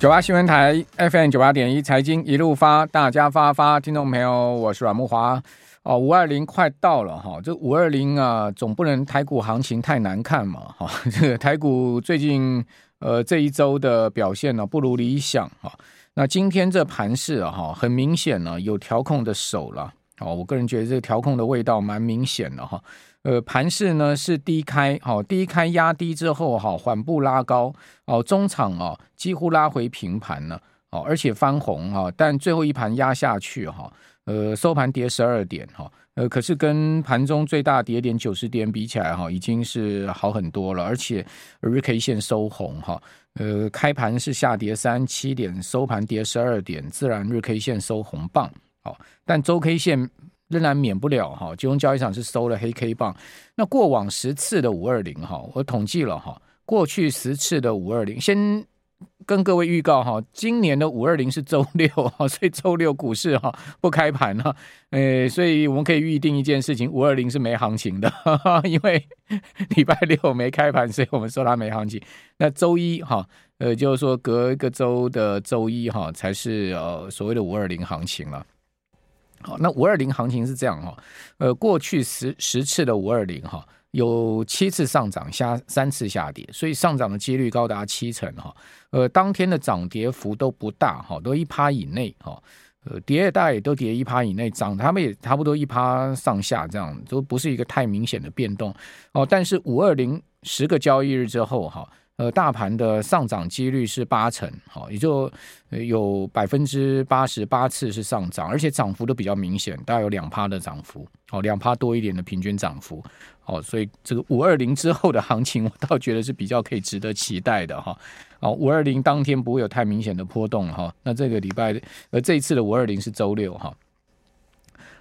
九八新闻台 FM 九八点一财经一路发，大家发发，听众朋友，我是阮木华哦。五二零快到了哈，这五二零啊，总不能台股行情太难看嘛哈。这个台股最近呃这一周的表现呢不如理想哈。那今天这盘势啊哈，很明显呢有调控的手了哦。我个人觉得这个调控的味道蛮明显的哈。呃，盘势呢是低开，好，低开压低之后，哈，缓步拉高，哦，中场啊几乎拉回平盘了，哦，而且翻红哈，但最后一盘压下去哈，呃，收盘跌十二点哈，呃，可是跟盘中最大跌点九十点比起来哈，已经是好很多了，而且日 K 线收红哈，呃，开盘是下跌三七点，收盘跌十二点，自然日 K 线收红棒，好，但周 K 线。仍然免不了哈，金融交易场是收了黑 K 棒。那过往十次的五二零哈，我统计了哈，过去十次的五二零，先跟各位预告哈，今年的五二零是周六哈，所以周六股市哈不开盘哈，诶，所以我们可以预定一件事情，五二零是没行情的，因为礼拜六没开盘，所以我们说它没行情。那周一哈，呃，就是说隔一个周的周一哈，才是呃所谓的五二零行情了。好，那五二零行情是这样哈，呃，过去十十次的五二零哈，有七次上涨，下三次下跌，所以上涨的几率高达七成哈。呃，当天的涨跌幅都不大哈，都一趴以内哈。呃，跌也大也都跌一趴以内，涨他们也差不多一趴上下，这样都不是一个太明显的变动哦。但是五二零十个交易日之后哈。呃，大盘的上涨几率是八成，好，也就有百分之八十八次是上涨，而且涨幅都比较明显，大概有两趴的涨幅，哦，两趴多一点的平均涨幅，哦，所以这个五二零之后的行情，我倒觉得是比较可以值得期待的哈，哦，五二零当天不会有太明显的波动哈，那这个礼拜，呃，这一次的五二零是周六哈，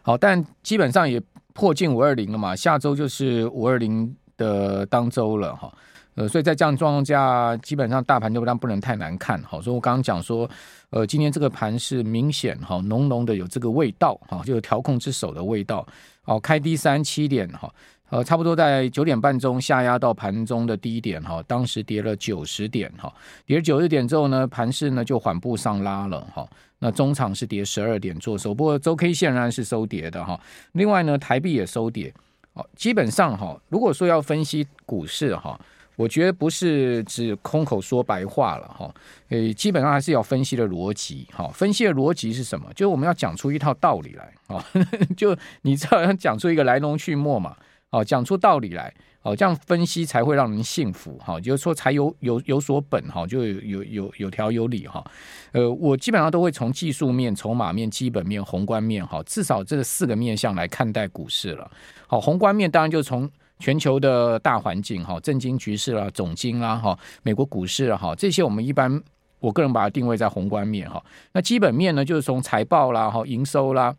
好，但基本上也破近五二零了嘛，下周就是五二零的当周了哈。呃，所以在这样状况下，基本上大盘就不但不能太难看，好，所以我刚刚讲说，呃，今天这个盘是明显哈，浓浓的有这个味道哈，就有调控之手的味道，好，开低三七点哈，呃，差不多在九点半钟下压到盘中的低点哈，当时跌了九十点哈，跌了九十点之后呢，盘势呢就缓步上拉了哈，那中场是跌十二点做收，不过周 K 线仍然是收跌的哈，另外呢，台币也收跌，好，基本上哈，如果说要分析股市哈。我觉得不是只空口说白话了哈，诶，基本上还是要分析的逻辑哈。分析的逻辑是什么？就是我们要讲出一套道理来啊，就你知道要讲出一个来龙去脉嘛，哦，讲出道理来，哦，这样分析才会让人信服哈，就是说才有有有所本哈，就有有有有条有理哈。呃，我基本上都会从技术面、筹码面、基本面、宏观面哈，至少这四个面向来看待股市了。好，宏观面当然就从。全球的大环境哈，政经局势啦，总经啦哈，美国股市哈，这些我们一般我个人把它定位在宏观面哈。那基本面呢，就是从财报啦哈，营收啦。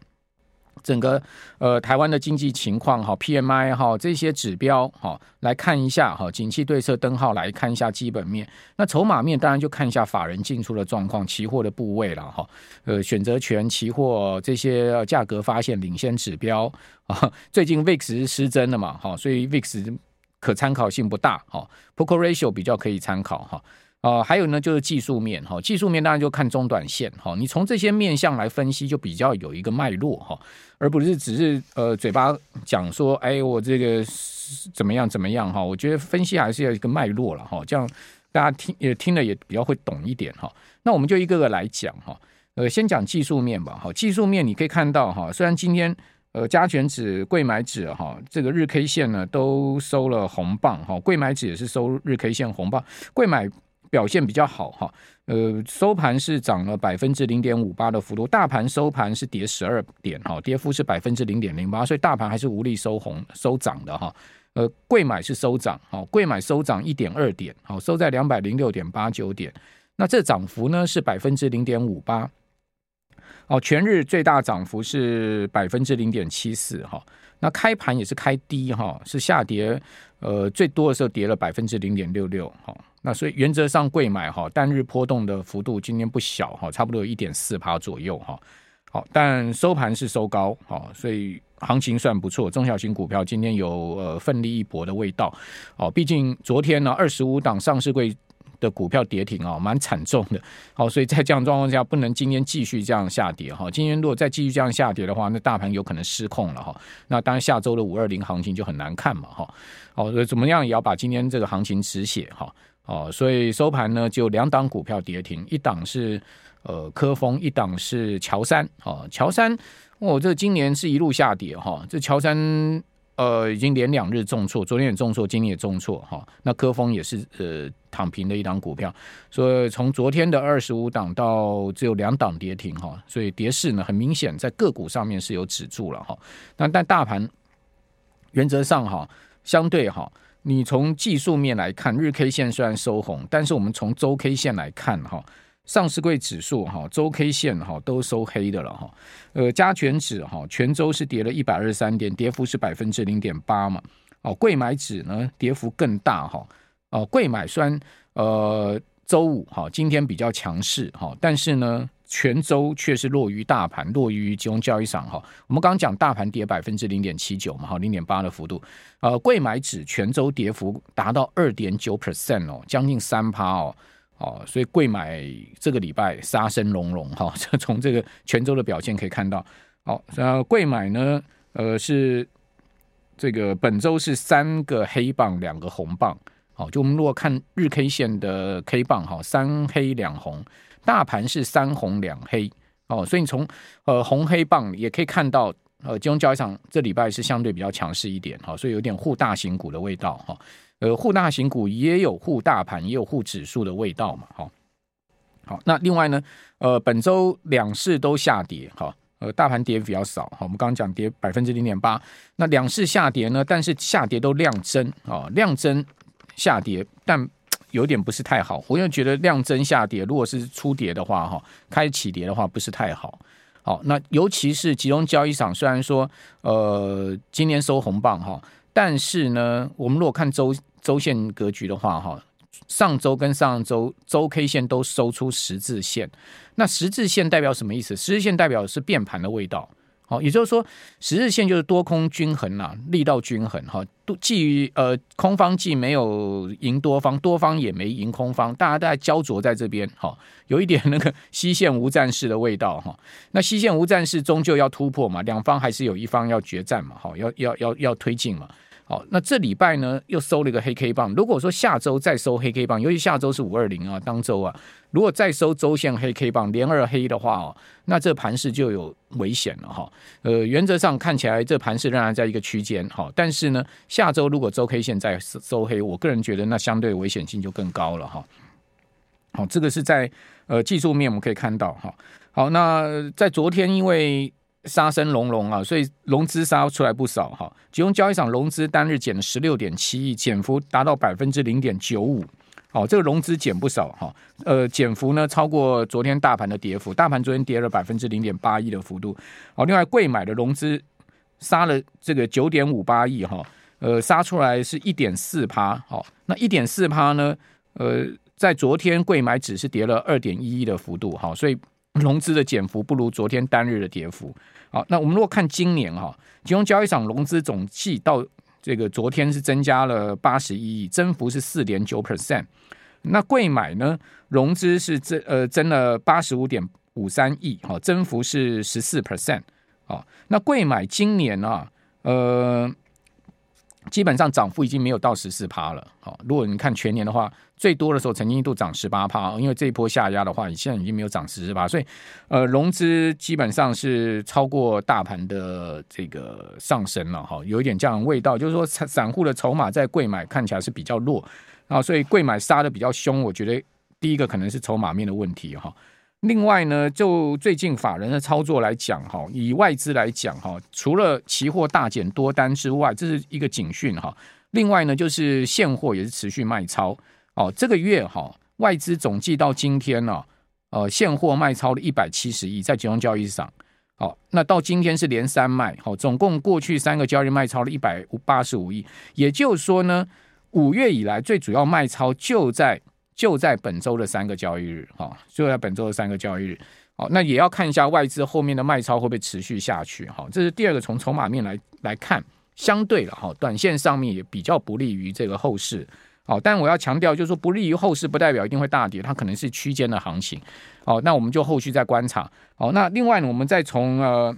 整个呃台湾的经济情况哈，PMI 哈这些指标哈来看一下哈，景气对策灯号来看一下基本面。那筹码面当然就看一下法人进出的状况，期货的部位了哈。呃，选择权期货这些价格发现领先指标啊，最近 VIX 是失真的嘛哈，所以 VIX 可参考性不大哈，Poker Ratio 比较可以参考哈。啊、呃，还有呢，就是技术面哈，技术面当然就看中短线哈。你从这些面向来分析，就比较有一个脉络哈，而不是只是呃嘴巴讲说，哎，我这个怎么样怎么样哈。我觉得分析还是要一个脉络了哈，这样大家听也听了也比较会懂一点哈。那我们就一个个来讲哈，呃，先讲技术面吧哈。技术面你可以看到哈，虽然今天呃加权指、柜买指哈这个日 K 线呢都收了红棒哈，柜买指也是收日 K 线红棒，柜买。表现比较好哈，呃，收盘是涨了百分之零点五八的幅度，大盘收盘是跌十二点哈，跌幅是百分之零点零八，所以大盘还是无力收红收涨的哈。呃，贵买是收涨，好，柜买收涨一点二点，好，收在两百零六点八九点，那这涨幅呢是百分之零点五八，哦，全日最大涨幅是百分之零点七四哈。那开盘也是开低哈，是下跌，呃，最多的时候跌了百分之零点六六哈。那所以原则上贵买哈，单日波动的幅度今天不小哈，差不多一点四趴左右哈。好，但收盘是收高哈，所以行情算不错。中小型股票今天有呃奋力一搏的味道哦。毕竟昨天呢，二十五档上市柜的股票跌停啊，蛮惨重的。好，所以在这样状况下，不能今天继续这样下跌哈。今天如果再继续这样下跌的话，那大盘有可能失控了哈。那当然下周的五二零行情就很难看嘛哈。好，所以怎么样也要把今天这个行情止血哈。哦，所以收盘呢就两档股票跌停，一档是呃科峰，一档是乔山。哦，乔山，哦，这今年是一路下跌哈。这乔山。呃，已经连两日重挫，昨天也重挫，今天也重挫哈。那科峰也是呃躺平的一档股票，所以从昨天的二十五档到只有两档跌停哈，所以跌势呢很明显在个股上面是有止住了哈。那但大盘原则上哈相对哈，你从技术面来看，日 K 线虽然收红，但是我们从周 K 线来看哈。上市柜指数哈，周 K 线哈都收黑的了哈，呃，加权指哈全周是跌了一百二十三点，跌幅是百分之零点八嘛。哦，柜买指呢跌幅更大哈。哦，柜买虽然呃周五哈今天比较强势哈，但是呢全周却是弱于大盘，弱于金融交易场哈。我们刚刚讲大盘跌百分之零点七九嘛，哈零点八的幅度。呃，柜买指全周跌幅达到二点九 percent 哦，将近三趴哦。哦，所以贵买这个礼拜杀声隆隆哈，这从这个泉州的表现可以看到。好，那贵买呢，呃，是这个本周是三个黑棒，两个红棒。好，就我们如果看日 K 线的 K 棒哈，三黑两红，大盘是三红两黑。哦，所以你从呃红黑棒也可以看到，呃，金融交易场这礼拜是相对比较强势一点哈，所以有点护大型股的味道哈。呃，护大型股也有护大盘，也有护指数的味道嘛，好，好，那另外呢，呃，本周两市都下跌，哈，呃，大盘跌比较少，哈，我们刚刚讲跌百分之零点八，那两市下跌呢，但是下跌都量增，啊，量增下跌，但有点不是太好，我又觉得量增下跌，如果是初跌的话，哈，开始起跌的话不是太好，好，那尤其是集中交易场，虽然说，呃，今年收红棒，哈，但是呢，我们如果看周。周线格局的话，哈，上周跟上周周 K 线都收出十字线，那十字线代表什么意思？十字线代表的是变盘的味道，好，也就是说十字线就是多空均衡呐，力道均衡，哈，既呃空方既没有赢多方，多方也没赢空方，大家都在焦灼在这边，哈，有一点那个西线无战事的味道，哈，那西线无战事终究要突破嘛，两方还是有一方要决战嘛，好，要要要要推进嘛。好，那这礼拜呢又收了一个黑 K 棒。如果说下周再收黑 K 棒，尤其下周是五二零啊，当周啊，如果再收周线黑 K 棒连二黑的话哦，那这盘势就有危险了哈。呃，原则上看起来这盘势仍然在一个区间哈，但是呢，下周如果周 K 线再收黑，我个人觉得那相对危险性就更高了哈。好，这个是在呃技术面我们可以看到哈。好，那在昨天因为。杀声隆隆啊，所以融资杀出来不少哈。集中交易场融资单日减了十六点七亿，减幅达到百分之零点九五。好，这个融资减不少哈。呃，减幅呢超过昨天大盘的跌幅，大盘昨天跌了百分之零点八一的幅度。好，另外柜买的融资杀了这个九点五八亿哈，呃，杀出来是一点四趴。好，那一点四趴呢？呃，在昨天柜买只是跌了二点一一的幅度哈，所以。融资的减幅不如昨天单日的跌幅。好，那我们如果看今年哈，金融交易场融资总计到这个昨天是增加了八十一亿，增幅是四点九 percent。那贵买呢，融资是增呃增了八十五点五三亿，哈，增幅是十四 percent。好，那贵买今年啊，呃。基本上涨幅已经没有到十四趴了。好，如果你看全年的话，最多的时候曾经一度涨十八趴，因为这一波下压的话，你现在已经没有涨十四趴，所以呃，融资基本上是超过大盘的这个上升了哈，有一点这样的味道，就是说散散户的筹码在贵买看起来是比较弱啊，所以贵买杀的比较凶，我觉得第一个可能是筹码面的问题哈。另外呢，就最近法人的操作来讲，哈，以外资来讲，哈，除了期货大减多单之外，这是一个警讯，哈。另外呢，就是现货也是持续卖超，哦，这个月哈，外资总计到今天呢，呃，现货卖超了一百七十亿，在集中交易上，好，那到今天是连三卖，好，总共过去三个交易卖超了一百八十五亿，也就是说呢，五月以来最主要卖超就在。就在本周的三个交易日，哈，就在本周的三个交易日，好，那也要看一下外资后面的卖超会不会持续下去，哈，这是第二个从筹码面来来看，相对了哈，短线上面也比较不利于这个后市，好，但我要强调，就是说不利于后市，不代表一定会大跌，它可能是区间的行情。好，那我们就后续再观察。好，那另外呢，我们再从呃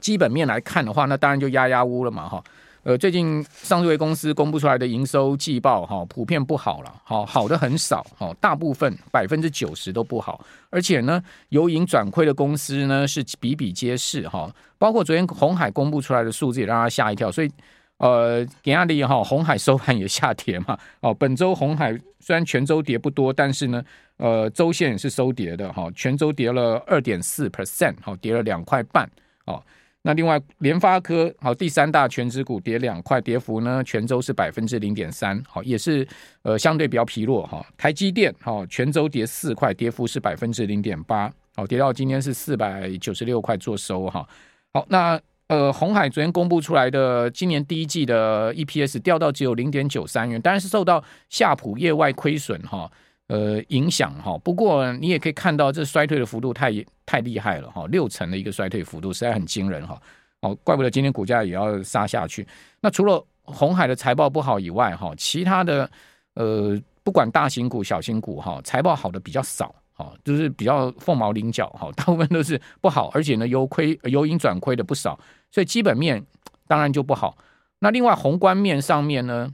基本面来看的话，那当然就压压乌了嘛，哈。呃，最近上市公司公布出来的营收季报，哈，普遍不好了，好，好的很少，哈，大部分百分之九十都不好，而且呢，由盈转亏的公司呢是比比皆是，哈，包括昨天红海公布出来的数字也让他吓一跳，所以。呃，给压力哈，红海收盘也下跌嘛。哦，本周红海虽然全周跌不多，但是呢，呃，周线也是收跌的哈，全周跌了二点四 percent，好，跌了两块半。哦，那另外联发科好，第三大权值股跌两块，跌幅呢全周是百分之零点三，好，也是呃相对比较疲弱哈。台积电好，全周跌四块，跌幅是百分之零点八，好，跌到今天是四百九十六块做收哈。好，那。呃，鸿海昨天公布出来的今年第一季的 EPS 掉到只有零点九三元，当然是受到夏普业外亏损哈，呃影响哈。不过你也可以看到，这衰退的幅度太太厉害了哈，六成的一个衰退幅度实在很惊人哈。哦，怪不得今天股价也要杀下去。那除了红海的财报不好以外哈，其他的呃不管大型股、小型股哈，财报好的比较少。哦，就是比较凤毛麟角哈，大部分都是不好，而且呢，由亏由盈转亏的不少，所以基本面当然就不好。那另外宏观面上面呢，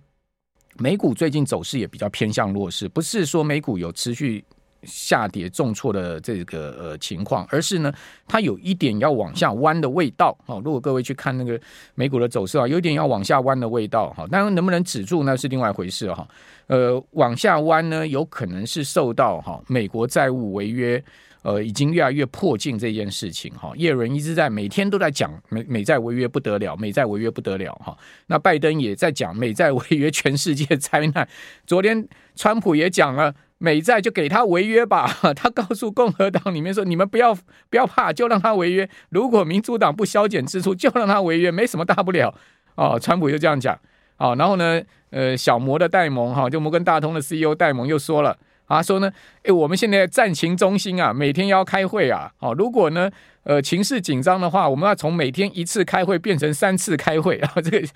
美股最近走势也比较偏向弱势，不是说美股有持续。下跌重挫的这个呃情况，而是呢，它有一点要往下弯的味道。好，如果各位去看那个美股的走势啊，有一点要往下弯的味道。哈，当然能不能止住那是另外一回事哈。呃，往下弯呢，有可能是受到哈美国债务违约，呃，已经越来越迫近这件事情哈。叶伦一直在每天都在讲美美债违约不得了，美债违约不得了哈。那拜登也在讲美债违约，全世界灾难。昨天川普也讲了。美债就给他违约吧，他告诉共和党里面说：“你们不要不要怕，就让他违约。如果民主党不削减支出，就让他违约，没什么大不了。”哦，川普就这样讲。哦，然后呢，呃，小摩的戴蒙哈，就摩根大通的 CEO 戴蒙又说了。啊说呢，哎，我们现在战情中心啊，每天要开会啊，哦，如果呢，呃，情势紧张的话，我们要从每天一次开会变成三次开会啊。这个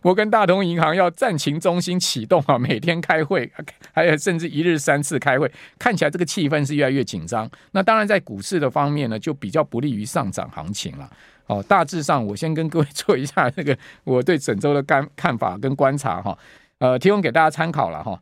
我跟大通银行要战情中心启动啊，每天开会，还有甚至一日三次开会，看起来这个气氛是越来越紧张。那当然，在股市的方面呢，就比较不利于上涨行情了。哦，大致上，我先跟各位 做一下那个我对整周的看看法跟观察哈，呃，提供给大家参考了哈。